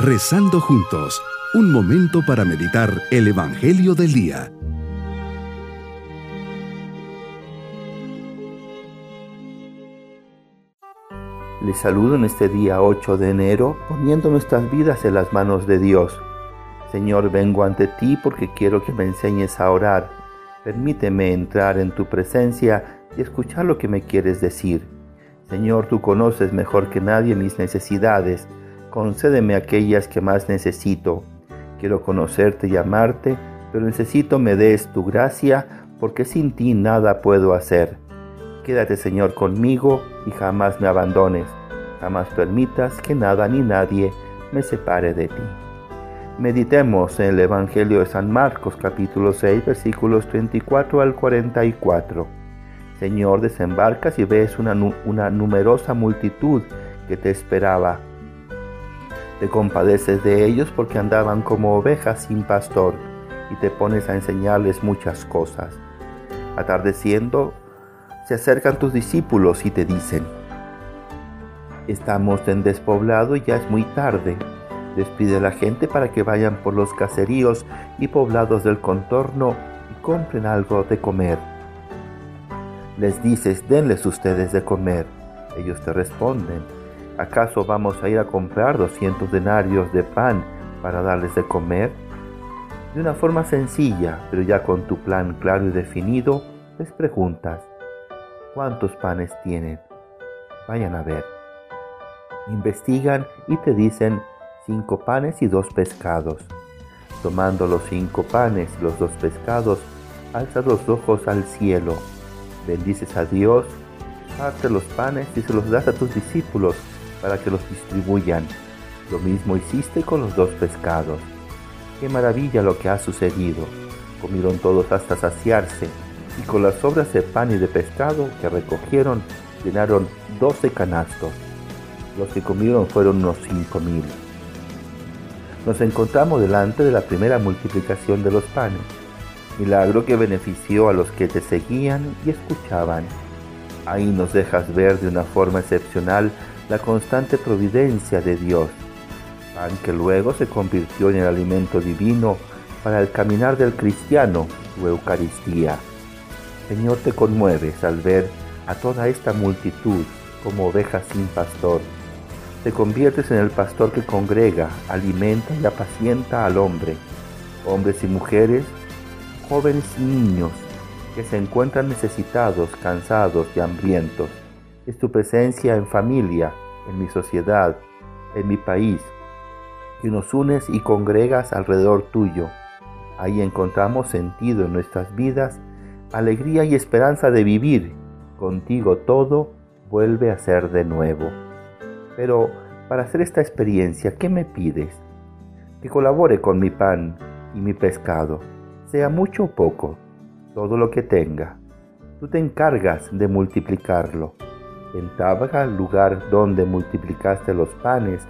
Rezando juntos, un momento para meditar el Evangelio del Día. Les saludo en este día 8 de enero poniendo nuestras vidas en las manos de Dios. Señor, vengo ante ti porque quiero que me enseñes a orar. Permíteme entrar en tu presencia y escuchar lo que me quieres decir. Señor, tú conoces mejor que nadie mis necesidades. Concédeme aquellas que más necesito. Quiero conocerte y amarte, pero necesito me des tu gracia porque sin ti nada puedo hacer. Quédate Señor conmigo y jamás me abandones, jamás permitas que nada ni nadie me separe de ti. Meditemos en el Evangelio de San Marcos capítulo 6 versículos 34 al 44. Señor, desembarcas y ves una, una numerosa multitud que te esperaba. Te compadeces de ellos porque andaban como ovejas sin pastor y te pones a enseñarles muchas cosas. Atardeciendo, se acercan tus discípulos y te dicen, estamos en despoblado y ya es muy tarde. Despide a la gente para que vayan por los caseríos y poblados del contorno y compren algo de comer. Les dices, denles ustedes de comer. Ellos te responden, ¿acaso vamos a ir a comprar 200 denarios de pan para darles de comer? De una forma sencilla, pero ya con tu plan claro y definido, les preguntas, cuántos panes tienen. Vayan a ver. Investigan y te dicen cinco panes y dos pescados. Tomando los cinco panes y los dos pescados, alza los ojos al cielo, bendices a Dios, parte los panes y se los das a tus discípulos para que los distribuyan. Lo mismo hiciste con los dos pescados. Qué maravilla lo que ha sucedido. Comieron todos hasta saciarse y con las sobras de pan y de pescado que recogieron llenaron doce canastos. Los que comieron fueron unos cinco mil. Nos encontramos delante de la primera multiplicación de los panes, milagro que benefició a los que te seguían y escuchaban. Ahí nos dejas ver de una forma excepcional la constante providencia de Dios, pan que luego se convirtió en el alimento divino para el caminar del cristiano, su Eucaristía. Señor, te conmueves al ver a toda esta multitud como ovejas sin pastor. Te conviertes en el pastor que congrega, alimenta y apacienta al hombre, hombres y mujeres, jóvenes y niños, que se encuentran necesitados, cansados y hambrientos. Es tu presencia en familia, en mi sociedad, en mi país, que nos unes y congregas alrededor tuyo. Ahí encontramos sentido en nuestras vidas alegría y esperanza de vivir. Contigo todo vuelve a ser de nuevo. Pero para hacer esta experiencia, ¿qué me pides? Que colabore con mi pan y mi pescado, sea mucho o poco, todo lo que tenga. Tú te encargas de multiplicarlo. En Tábaga, lugar donde multiplicaste los panes,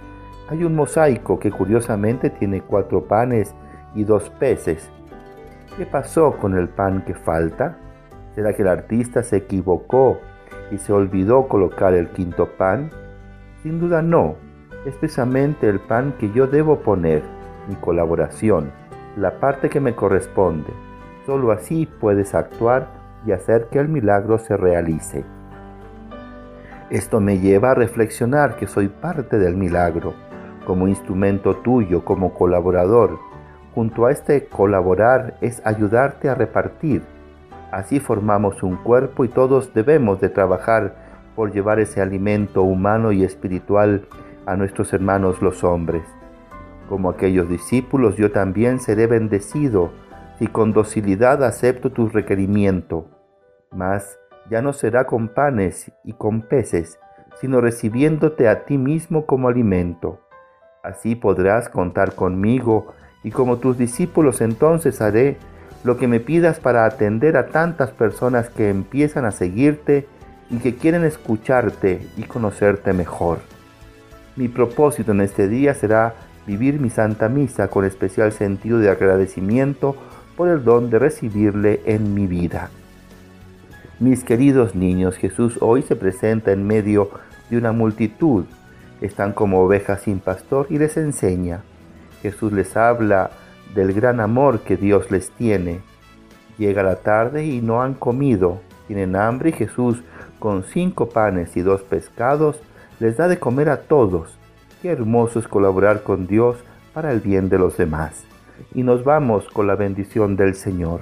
hay un mosaico que curiosamente tiene cuatro panes y dos peces ¿Qué pasó con el pan que falta? ¿Será que el artista se equivocó y se olvidó colocar el quinto pan? Sin duda no, es precisamente el pan que yo debo poner, mi colaboración, la parte que me corresponde. Solo así puedes actuar y hacer que el milagro se realice. Esto me lleva a reflexionar que soy parte del milagro, como instrumento tuyo, como colaborador, Junto a este colaborar es ayudarte a repartir. Así formamos un cuerpo y todos debemos de trabajar por llevar ese alimento humano y espiritual a nuestros hermanos los hombres. Como aquellos discípulos, yo también seré bendecido si con docilidad acepto tu requerimiento. Mas ya no será con panes y con peces, sino recibiéndote a ti mismo como alimento. Así podrás contar conmigo y como tus discípulos entonces haré lo que me pidas para atender a tantas personas que empiezan a seguirte y que quieren escucharte y conocerte mejor. Mi propósito en este día será vivir mi Santa Misa con especial sentido de agradecimiento por el don de recibirle en mi vida. Mis queridos niños, Jesús hoy se presenta en medio de una multitud Están como ovejas sin pastor y les enseña. Jesús les habla del gran amor que Dios les tiene. Llega la tarde y no han comido. Tienen hambre y Jesús, con cinco panes y dos pescados, les da de comer a todos. Qué hermoso es colaborar con Dios para el bien de los demás. Y nos vamos con la bendición del Señor.